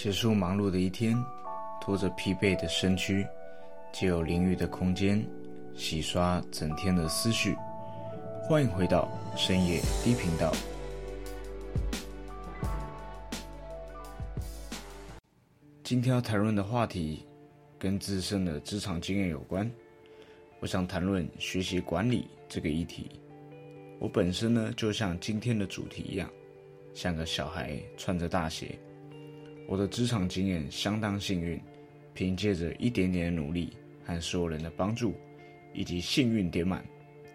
结束忙碌的一天，拖着疲惫的身躯，借有淋浴的空间，洗刷整天的思绪。欢迎回到深夜低频道。今天要谈论的话题跟自身的职场经验有关。我想谈论学习管理这个议题。我本身呢，就像今天的主题一样，像个小孩穿着大鞋。我的职场经验相当幸运，凭借着一点点的努力和所有人的帮助，以及幸运点满，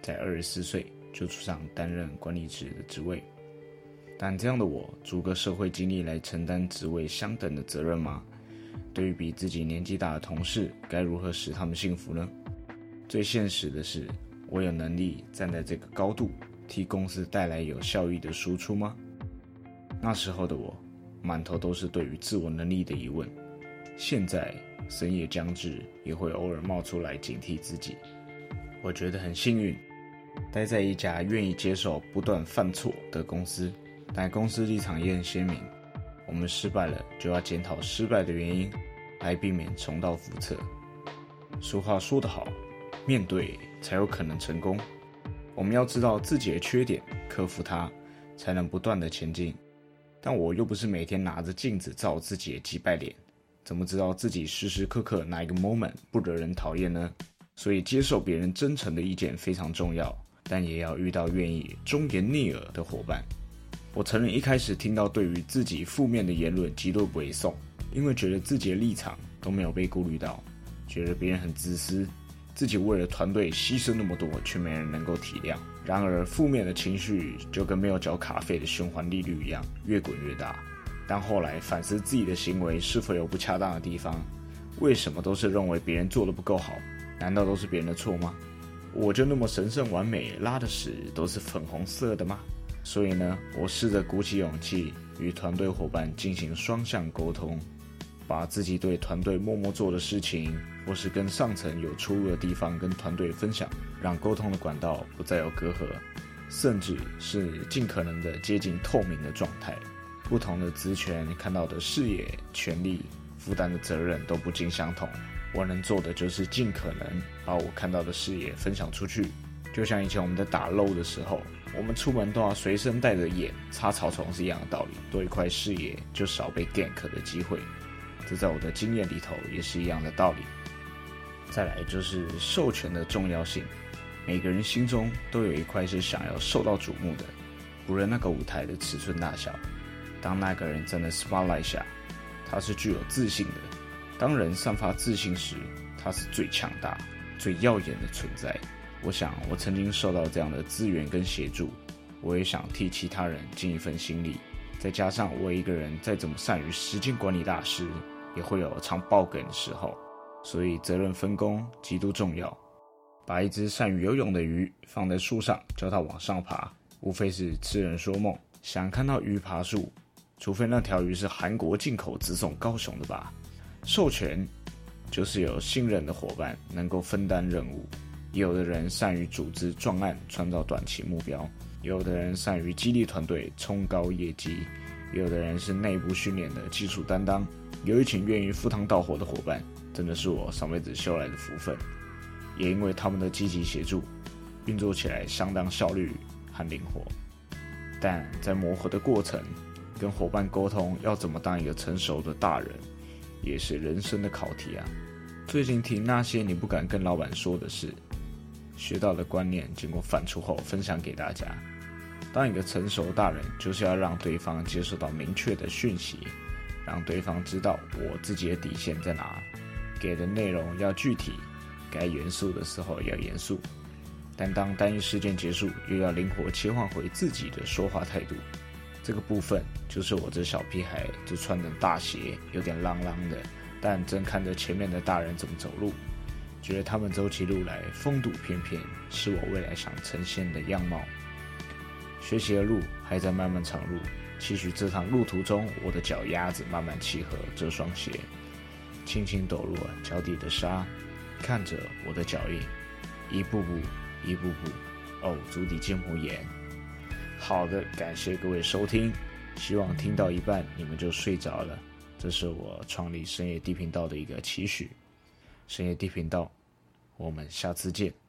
在二十四岁就出上担任管理职的职位。但这样的我，足够社会经历来承担职位相等的责任吗？对于比自己年纪大的同事，该如何使他们幸福呢？最现实的是，我有能力站在这个高度，替公司带来有效益的输出吗？那时候的我。满头都是对于自我能力的疑问，现在深夜将至，也会偶尔冒出来警惕自己。我觉得很幸运，待在一家愿意接受不断犯错的公司，但公司立场也很鲜明：我们失败了，就要检讨失败的原因，来避免重蹈覆辙。俗话说得好，面对才有可能成功。我们要知道自己的缺点，克服它，才能不断的前进。但我又不是每天拿着镜子照自己的击败脸，怎么知道自己时时刻刻哪一个 moment 不惹人讨厌呢？所以接受别人真诚的意见非常重要，但也要遇到愿意忠言逆耳的伙伴。我承认一开始听到对于自己负面的言论极度不送，因为觉得自己的立场都没有被顾虑到，觉得别人很自私，自己为了团队牺牲那么多，却没人能够体谅。然而，负面的情绪就跟没有缴卡费的循环利率一样，越滚越大。但后来反思自己的行为是否有不恰当的地方，为什么都是认为别人做的不够好？难道都是别人的错吗？我就那么神圣完美，拉的屎都是粉红色的吗？所以呢，我试着鼓起勇气与团队伙伴进行双向沟通，把自己对团队默默做的事情，或是跟上层有出入的地方跟团队分享。让沟通的管道不再有隔阂，甚至是尽可能的接近透明的状态。不同的职权看到的视野、权利、负担的责任都不尽相同。我能做的就是尽可能把我看到的视野分享出去。就像以前我们在打漏的时候，我们出门都要随身带着眼擦草丛是一样的道理。多一块视野，就少被 gank 的机会。这在我的经验里头也是一样的道理。再来就是授权的重要性。每个人心中都有一块是想要受到瞩目的，无论那个舞台的尺寸大小。当那个人站在 spotlight 下，他是具有自信的。当人散发自信时，他是最强大、最耀眼的存在。我想，我曾经受到这样的资源跟协助，我也想替其他人尽一份心力。再加上我一个人再怎么善于时间管理大师，也会有常爆梗的时候，所以责任分工极度重要。把一只善于游泳的鱼放在树上，叫它往上爬，无非是痴人说梦。想看到鱼爬树，除非那条鱼是韩国进口直送高雄的吧？授权就是有信任的伙伴能够分担任务。有的人善于组织专案，创造短期目标；有的人善于激励团队，冲高业绩；有的人是内部训练的技术担当。有一群愿意赴汤蹈火的伙伴，真的是我上辈子修来的福分。也因为他们的积极协助，运作起来相当效率和灵活。但在磨合的过程，跟伙伴沟通要怎么当一个成熟的大人，也是人生的考题啊。最近听那些你不敢跟老板说的事，学到的观念，经过反刍后分享给大家。当一个成熟大人，就是要让对方接受到明确的讯息，让对方知道我自己的底线在哪，给的内容要具体。该严肃的时候要严肃，但当单一事件结束，又要灵活切换回自己的说话态度。这个部分就是我这小屁孩，就穿着大鞋，有点啷啷的，但正看着前面的大人怎么走路，觉得他们走起路来风度翩翩，是我未来想呈现的样貌。学习的路还在漫漫长路，期许这趟路途中，我的脚丫子慢慢契合这双鞋，轻轻抖落脚底的沙。看着我的脚印，一步步，一步步，哦，足底筋膜炎。好的，感谢各位收听，希望听到一半你们就睡着了，这是我创立深夜地频道的一个期许。深夜地频道，我们下次见。